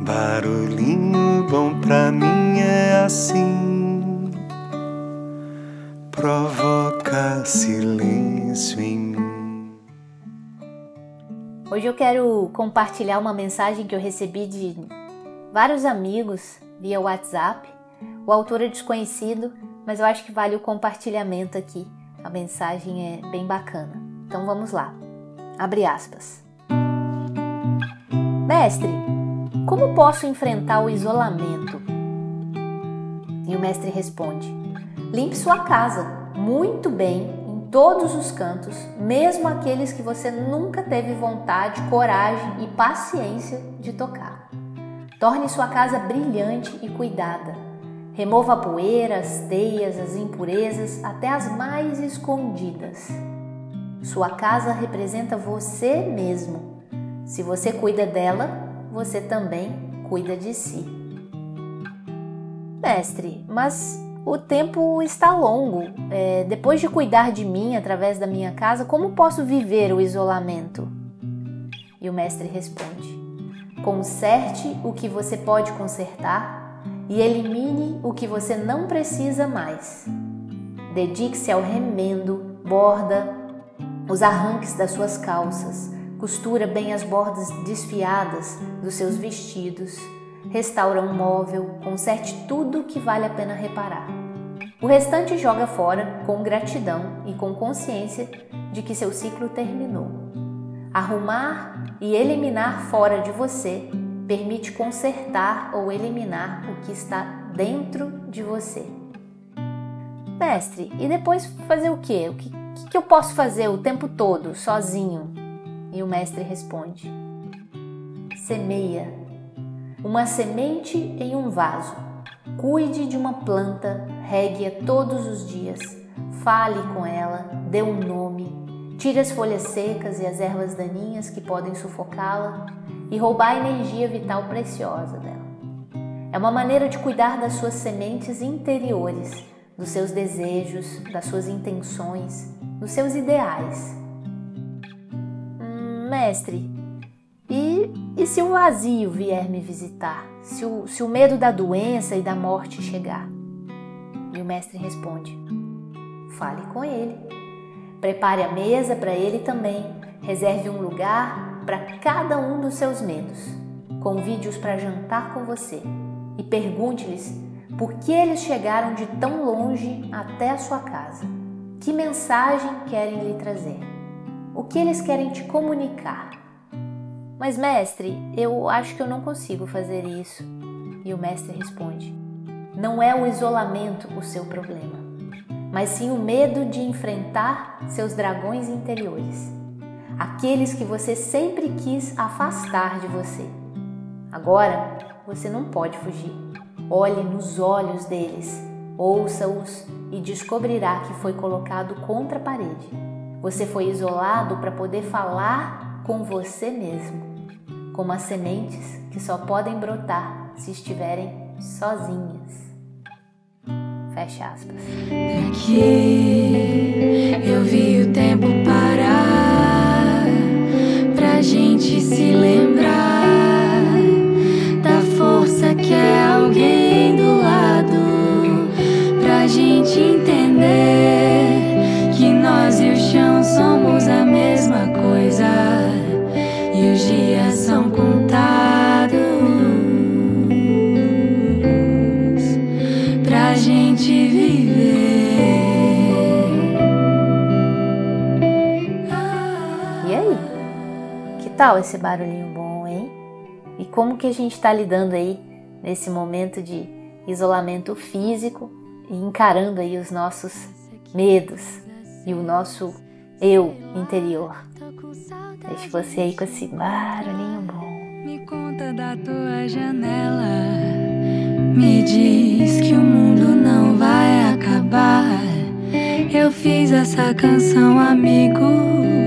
Barulhinho bom pra mim é assim, provoca silêncio em mim. Hoje eu quero compartilhar uma mensagem que eu recebi de vários amigos via WhatsApp. O autor é desconhecido, mas eu acho que vale o compartilhamento aqui. A mensagem é bem bacana. Então vamos lá. Abre aspas. Mestre, como posso enfrentar o isolamento? E o mestre responde: Limpe sua casa muito bem em todos os cantos, mesmo aqueles que você nunca teve vontade, coragem e paciência de tocar. Torne sua casa brilhante e cuidada. Remova a poeira, as teias, as impurezas, até as mais escondidas. Sua casa representa você mesmo. Se você cuida dela, você também cuida de si. Mestre, mas o tempo está longo. É, depois de cuidar de mim através da minha casa, como posso viver o isolamento? E o mestre responde: Conserte o que você pode consertar e elimine o que você não precisa mais. Dedique-se ao remendo, borda, os arranques das suas calças, costura bem as bordas desfiadas dos seus vestidos, restaura um móvel, conserte tudo que vale a pena reparar. O restante joga fora com gratidão e com consciência de que seu ciclo terminou. Arrumar e eliminar fora de você permite consertar ou eliminar o que está dentro de você. Mestre, e depois fazer o quê? O que, que eu posso fazer o tempo todo, sozinho? E o mestre responde: Semeia uma semente em um vaso. Cuide de uma planta, regue-a todos os dias. Fale com ela, dê um nome, tire as folhas secas e as ervas daninhas que podem sufocá-la e roubar a energia vital preciosa dela. É uma maneira de cuidar das suas sementes interiores, dos seus desejos, das suas intenções, dos seus ideais Mestre, e, e se o vazio vier me visitar? Se o, se o medo da doença e da morte chegar? E o mestre responde: Fale com ele. Prepare a mesa para ele também. Reserve um lugar para cada um dos seus medos. Convide-os para jantar com você e pergunte-lhes por que eles chegaram de tão longe até a sua casa. Que mensagem querem lhe trazer? O que eles querem te comunicar? Mas, mestre, eu acho que eu não consigo fazer isso. E o mestre responde: Não é o isolamento o seu problema, mas sim o medo de enfrentar seus dragões interiores, aqueles que você sempre quis afastar de você. Agora você não pode fugir. Olhe nos olhos deles, ouça-os e descobrirá que foi colocado contra a parede você foi isolado para poder falar com você mesmo, como as sementes que só podem brotar se estiverem sozinhas. Fecha aspas. Aqui eu vi o tempo parar os dias são contados pra gente viver. E aí? Que tal esse barulhinho bom, hein? E como que a gente está lidando aí nesse momento de isolamento físico e encarando aí os nossos medos e o nosso eu interior. Deixe você aí com esse barulhinho bom. Me conta da tua janela. Me diz que o mundo não vai acabar. Eu fiz essa canção, amigo